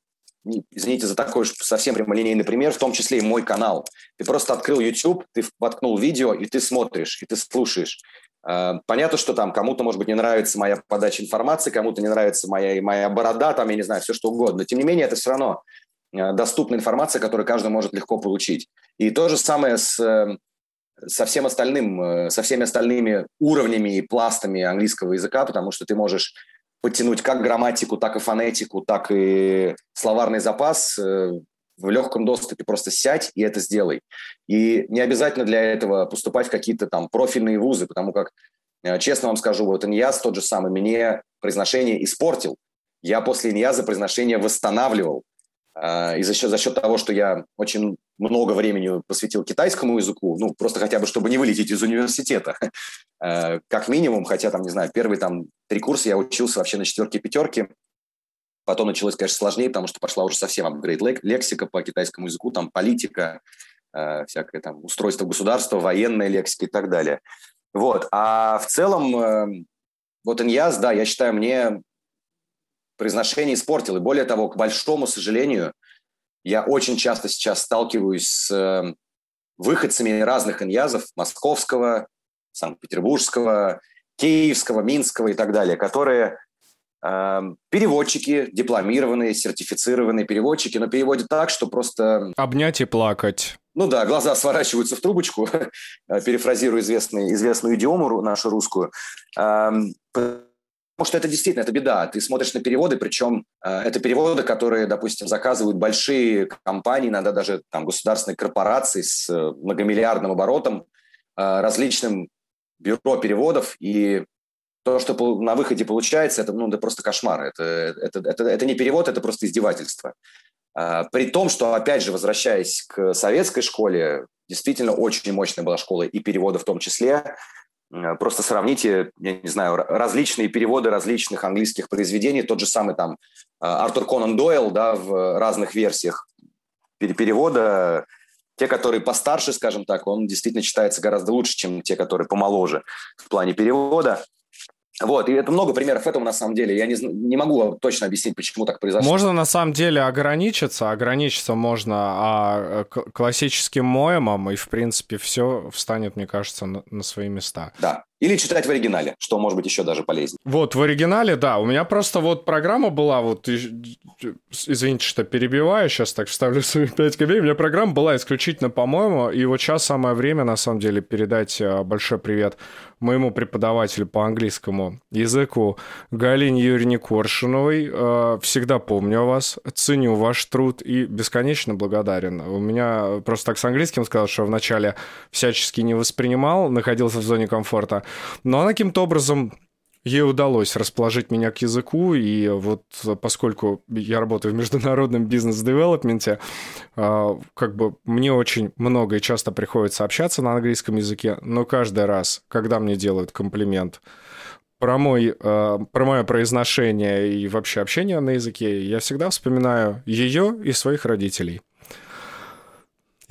Speaker 2: извините за такой уж совсем прямолинейный пример, в том числе и мой канал. Ты просто открыл YouTube, ты воткнул видео, и ты смотришь, и ты слушаешь. Э, понятно, что там кому-то, может быть, не нравится моя подача информации, кому-то не нравится моя, моя борода, там, я не знаю, все что угодно. Но, тем не менее, это все равно э, доступная информация, которую каждый может легко получить. И то же самое с, э, со, всем остальным, со всеми остальными уровнями и пластами английского языка, потому что ты можешь подтянуть как грамматику, так и фонетику, так и словарный запас в легком доступе. Просто сядь и это сделай. И не обязательно для этого поступать в какие-то там профильные вузы, потому как, э, честно вам скажу, вот Иньяз тот же самый мне произношение испортил. Я после Иньяза произношение восстанавливал. А, и за счет, за счет того, что я очень много времени посвятил китайскому языку, ну, просто хотя бы, чтобы не вылететь из университета, э, как минимум, хотя там, не знаю, первые там три курса я учился вообще на четверке пятерке, потом началось, конечно, сложнее, потому что пошла уже совсем апгрейд лексика по китайскому языку, там политика, э, всякое там устройство государства, военная лексика и так далее. Вот, а в целом, э, вот иньяз, да, я считаю, мне произношение испортил. И более того, к большому сожалению, я очень часто сейчас сталкиваюсь с э, выходцами разных иньязов, московского, санкт-петербургского, киевского, минского и так далее, которые э, переводчики, дипломированные, сертифицированные переводчики, но переводят так, что просто...
Speaker 1: Обнять и плакать.
Speaker 2: Ну да, глаза сворачиваются в трубочку, перефразирую известный, известную идиому нашу русскую. Эм, Потому что это действительно, это беда. Ты смотришь на переводы, причем э, это переводы, которые, допустим, заказывают большие компании, иногда даже там, государственные корпорации с э, многомиллиардным оборотом, э, различным бюро переводов. И то, что на выходе получается, это, ну, это просто кошмар. Это, это, это, это не перевод, это просто издевательство. Э, при том, что, опять же, возвращаясь к советской школе, действительно очень мощная была школа и перевода в том числе. Э, просто сравните, я не знаю, различные переводы различных английских произведений. Тот же самый там э, Артур Конан Дойл, да, в разных версиях перевода. Те, которые постарше, скажем так, он действительно читается гораздо лучше, чем те, которые помоложе в плане перевода. Вот, и это много примеров этого на самом деле. Я не, не могу точно объяснить, почему так произошло.
Speaker 1: Можно на самом деле ограничиться. Ограничиться можно а, классическим моемом, и в принципе все встанет, мне кажется, на, на свои места.
Speaker 2: Да. Или читать в оригинале, что может быть еще даже полезнее.
Speaker 1: Вот, в оригинале, да. У меня просто вот программа была, вот, извините, что перебиваю, сейчас так вставлю свои 5 копеек. У меня программа была исключительно, по-моему, и вот сейчас самое время, на самом деле, передать э, большой привет моему преподавателю по английскому языку Галине Юрьевне Коршуновой. Э, всегда помню вас, ценю ваш труд и бесконечно благодарен. У меня просто так с английским сказал, что вначале всячески не воспринимал, находился в зоне комфорта. Но она каким-то образом ей удалось расположить меня к языку, и вот поскольку я работаю в международном бизнес-девелопменте, а, как бы мне очень много и часто приходится общаться на английском языке, но каждый раз, когда мне делают комплимент про, мой, а, про мое произношение и вообще общение на языке, я всегда вспоминаю ее и своих родителей.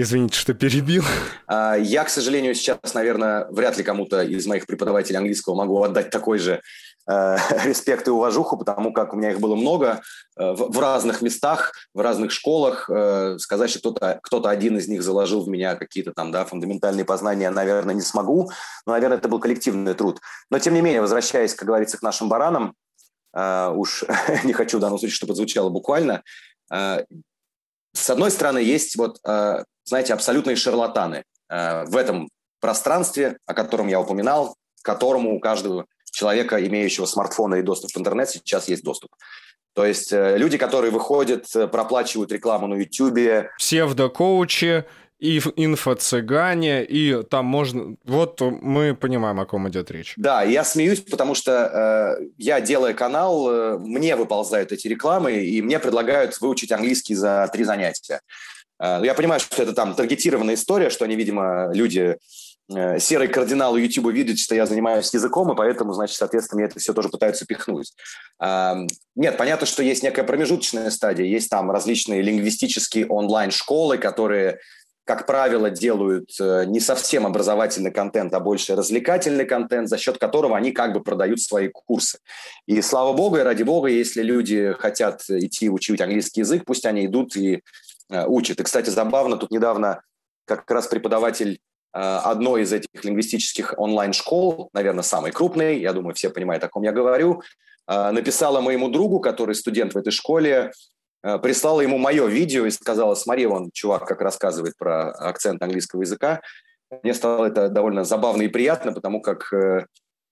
Speaker 1: Извините, что перебил.
Speaker 2: А, я, к сожалению, сейчас, наверное, вряд ли кому-то из моих преподавателей английского могу отдать такой же э, респект и уважуху, потому как у меня их было много э, в, разных местах, в разных школах. Э, сказать, что кто-то кто один из них заложил в меня какие-то там да, фундаментальные познания, наверное, не смогу. Но, наверное, это был коллективный труд. Но, тем не менее, возвращаясь, как говорится, к нашим баранам, уж не хочу в данном случае, чтобы звучало буквально, с одной стороны, есть вот, знаете, абсолютные шарлатаны э, в этом пространстве, о котором я упоминал, к которому у каждого человека, имеющего смартфона и доступ в интернет, сейчас есть доступ. То есть э, люди, которые выходят, проплачивают рекламу на YouTube.
Speaker 1: Псевдокоучи, и инфо-цыгане, и там можно... Вот мы понимаем, о ком идет речь.
Speaker 2: Да, я смеюсь, потому что э, я, делая канал, э, мне выползают эти рекламы, и мне предлагают выучить английский за три занятия. Э, я понимаю, что это там таргетированная история, что они, видимо, люди э, серый кардинал YouTube видят, что я занимаюсь языком, и поэтому, значит, соответственно, мне это все тоже пытаются пихнуть. Нет, понятно, что есть некая промежуточная стадия, есть там различные лингвистические онлайн-школы, которые как правило, делают э, не совсем образовательный контент, а больше развлекательный контент, за счет которого они как бы продают свои курсы. И слава богу, и ради бога, если люди хотят идти учить английский язык, пусть они идут и э, учат. И, кстати, забавно, тут недавно как раз преподаватель э, одной из этих лингвистических онлайн-школ, наверное, самой крупной, я думаю, все понимают, о ком я говорю, написала моему другу, который студент в этой школе, Э, прислала ему мое видео и сказала, смотри, он, чувак, как рассказывает про акцент английского языка. Мне стало это довольно забавно и приятно, потому как э,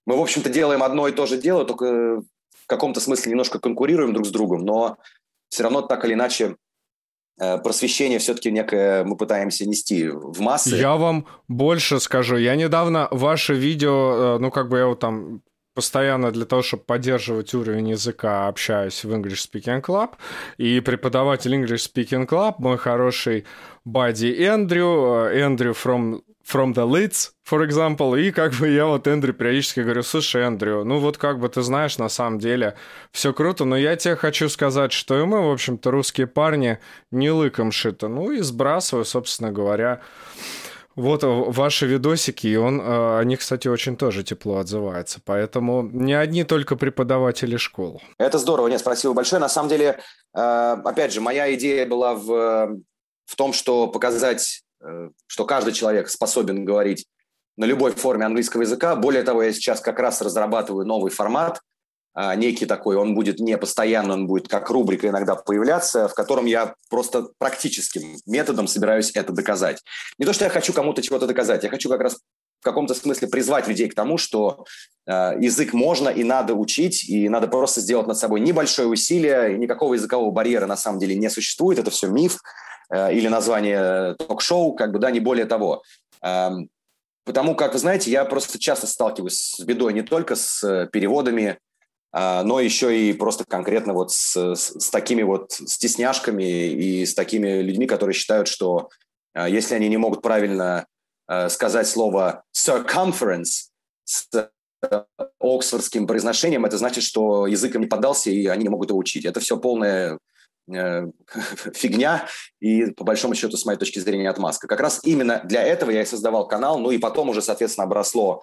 Speaker 2: мы, в общем-то, делаем одно и то же дело, только в каком-то смысле немножко конкурируем друг с другом, но все равно так или иначе э, просвещение все-таки некое мы пытаемся нести в массы.
Speaker 1: Я вам больше скажу. Я недавно ваше видео, ну, как бы я вот там постоянно для того, чтобы поддерживать уровень языка, общаюсь в English Speaking Club. И преподаватель English Speaking Club, мой хороший Бадди Эндрю, Эндрю from from the leads, for example, и как бы я вот Эндрю периодически говорю, слушай, Эндрю, ну вот как бы ты знаешь, на самом деле все круто, но я тебе хочу сказать, что и мы, в общем-то, русские парни не лыком шито, ну и сбрасываю, собственно говоря, вот ваши видосики, и он, э, они, кстати, очень тоже тепло отзываются. Поэтому не одни только преподаватели школ.
Speaker 2: Это здорово, нет, спасибо большое. На самом деле, э, опять же, моя идея была в, в том, что показать Э, что каждый человек способен говорить на любой форме английского языка. Более того, я сейчас как раз разрабатываю новый формат, а, некий такой, он будет не постоянно, он будет как рубрика иногда появляться, в котором я просто практическим методом собираюсь это доказать. Не то, что я хочу кому-то чего-то доказать, я хочу как раз в каком-то смысле призвать людей к тому, что э, язык можно и надо учить, и надо просто сделать над собой небольшое усилие, никакого языкового барьера на самом деле не существует, это все миф, Э, или название ток-шоу, как бы, да, не более того. Эм, потому как, вы знаете, я просто часто сталкиваюсь с бедой не только с э, переводами, а, но еще и просто конкретно вот с, с такими вот стесняшками и с такими людьми, которые считают, что э, если они не могут правильно сказать слово circumference с оксфордским произношением, это значит, что язык им не поддался, и они не могут его учить. Это все полная Э, фигня и, по большому счету, с моей точки зрения, отмазка. Как раз именно для этого я и создавал канал, ну и потом уже, соответственно, обросло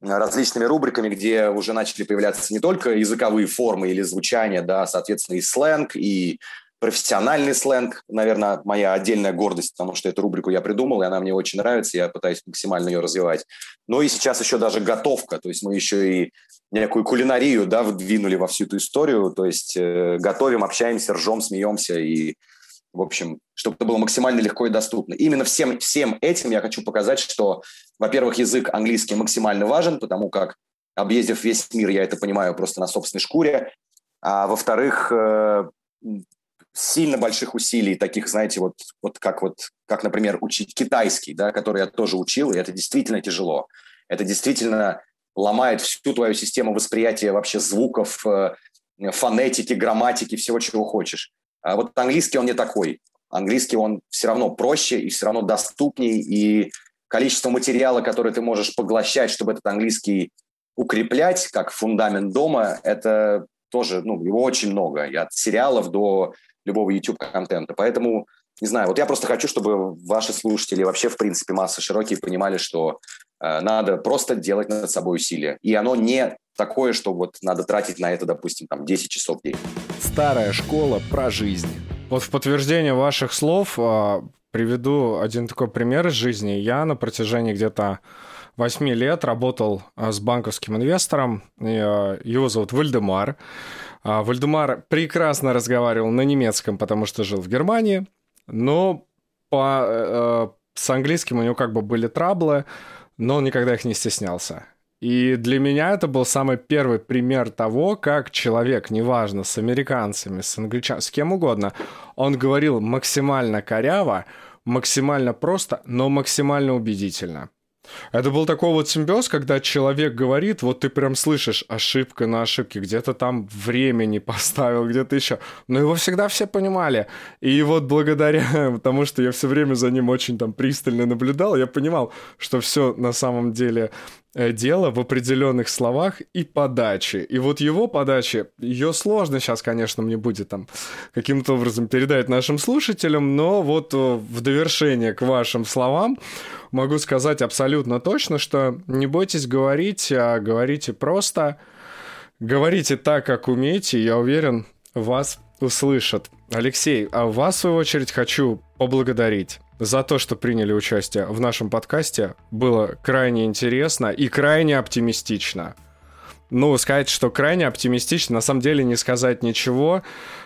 Speaker 2: э, различными рубриками, где уже начали появляться не только языковые формы или звучания, да, соответственно, и сленг, и профессиональный сленг, наверное, моя отдельная гордость, потому что эту рубрику я придумал, и она мне очень нравится, я пытаюсь максимально ее развивать. Ну и сейчас еще даже готовка, то есть мы еще и некую кулинарию, да, вдвинули во всю эту историю, то есть э, готовим, общаемся, ржем, смеемся и, в общем, чтобы это было максимально легко и доступно. Именно всем, всем этим я хочу показать, что, во-первых, язык английский максимально важен, потому как, объездив весь мир, я это понимаю просто на собственной шкуре, а во-вторых, э, сильно больших усилий, таких, знаете, вот, вот как вот, как, например, учить китайский, да, который я тоже учил, и это действительно тяжело. Это действительно ломает всю твою систему восприятия вообще звуков, э, фонетики, грамматики, всего, чего хочешь. А вот английский он не такой. Английский он все равно проще и все равно доступней, и количество материала, который ты можешь поглощать, чтобы этот английский укреплять, как фундамент дома, это тоже, ну, его очень много. И от сериалов до любого YouTube-контента. Поэтому, не знаю, вот я просто хочу, чтобы ваши слушатели, вообще, в принципе, масса широкие, понимали, что э, надо просто делать над собой усилия. И оно не такое, что вот надо тратить на это, допустим, там 10 часов в день.
Speaker 1: Старая школа про жизнь. Вот в подтверждение ваших слов э, приведу один такой пример из жизни. Я на протяжении где-то 8 лет работал э, с банковским инвестором. Э, его зовут Вальдемар. А, Вальдемар прекрасно разговаривал на немецком, потому что жил в Германии, но по, э, с английским у него как бы были траблы, но он никогда их не стеснялся. И для меня это был самый первый пример того, как человек, неважно, с американцами, с англичанами, с кем угодно, он говорил максимально коряво, максимально просто, но максимально убедительно. Это был такой вот симбиоз, когда человек говорит, вот ты прям слышишь ошибка на ошибке, где-то там времени поставил, где-то еще. Но его всегда все понимали. И вот благодаря тому, что я все время за ним очень там пристально наблюдал, я понимал, что все на самом деле дело в определенных словах и подаче. И вот его подача, ее сложно сейчас, конечно, мне будет там каким-то образом передать нашим слушателям, но вот э, в довершение к вашим словам могу сказать абсолютно точно, что не бойтесь говорить, а говорите просто, говорите так, как умеете, я уверен, вас услышат. Алексей, а вас, в свою очередь, хочу поблагодарить за то, что приняли участие в нашем подкасте. Было крайне интересно и крайне оптимистично. Ну, сказать, что крайне оптимистично, на самом деле не сказать ничего.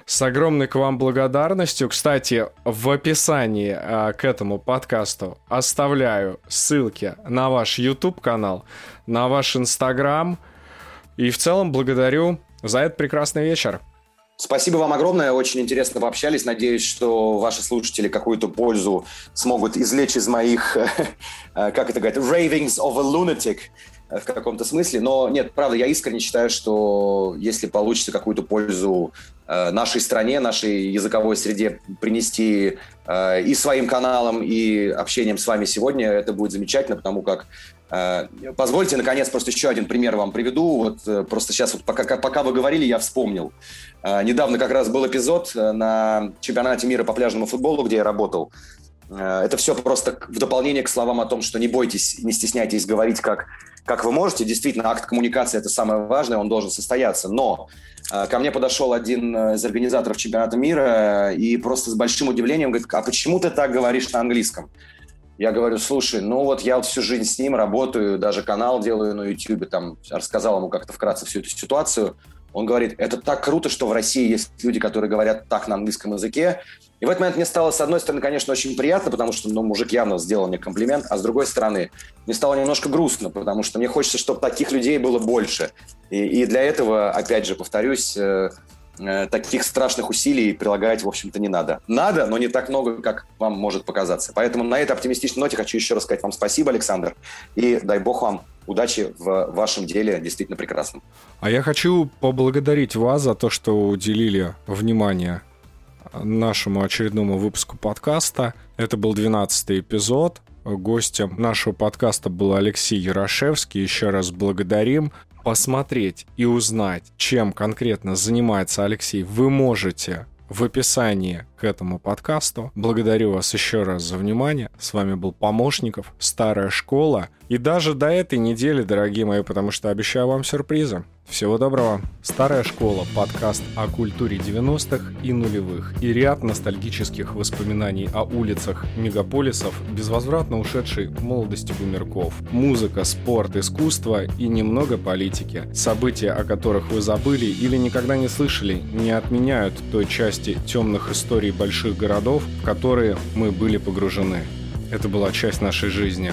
Speaker 1: С огромной к вам благодарностью. Кстати, в описании э, к этому подкасту оставляю ссылки на ваш YouTube-канал, на ваш Instagram. И в целом благодарю за этот прекрасный вечер.
Speaker 2: Спасибо вам огромное, очень интересно пообщались. Надеюсь, что ваши слушатели какую-то пользу смогут извлечь из моих, как это говорят, ravings of a lunatic в каком-то смысле. Но нет, правда, я искренне считаю, что если получится какую-то пользу э, нашей стране, нашей языковой среде принести э, и своим каналам, и общением с вами сегодня, это будет замечательно, потому как Э, позвольте, наконец, просто еще один пример вам приведу. Вот э, просто сейчас, вот пока, пока вы говорили, я вспомнил. Э, недавно как раз был эпизод на чемпионате мира по пляжному футболу, где я работал. Это все просто в дополнение к словам о том, что не бойтесь, не стесняйтесь говорить, как, как вы можете. Действительно, акт коммуникации – это самое важное, он должен состояться. Но ко мне подошел один из организаторов чемпионата мира и просто с большим удивлением говорит, а почему ты так говоришь на английском? Я говорю, слушай, ну вот я вот всю жизнь с ним работаю, даже канал делаю на YouTube, там рассказал ему как-то вкратце всю эту ситуацию. Он говорит, это так круто, что в России есть люди, которые говорят так на английском языке. И в этот момент мне стало, с одной стороны, конечно, очень приятно, потому что ну, мужик явно сделал мне комплимент, а с другой стороны, мне стало немножко грустно, потому что мне хочется, чтобы таких людей было больше. И, и для этого, опять же, повторюсь, э, таких страшных усилий прилагать, в общем-то, не надо. Надо, но не так много, как вам может показаться. Поэтому на этой оптимистичной ноте хочу еще раз сказать вам спасибо, Александр, и дай бог вам удачи в вашем деле, действительно прекрасном.
Speaker 1: А я хочу поблагодарить вас за то, что уделили внимание нашему очередному выпуску подкаста. Это был 12 эпизод. Гостем нашего подкаста был Алексей Ярошевский. Еще раз благодарим посмотреть и узнать, чем конкретно занимается Алексей, вы можете в описании к этому подкасту. Благодарю вас еще раз за внимание. С вами был Помощников, Старая школа. И даже до этой недели, дорогие мои, потому что обещаю вам сюрпризы. Всего доброго. Старая школа. Подкаст о культуре 90-х и нулевых. И ряд ностальгических воспоминаний о улицах мегаполисов, безвозвратно ушедшей молодости бумерков. Музыка, спорт, искусство и немного политики. События, о которых вы забыли или никогда не слышали, не отменяют той части темных историй больших городов, в которые мы были погружены. Это была часть нашей жизни.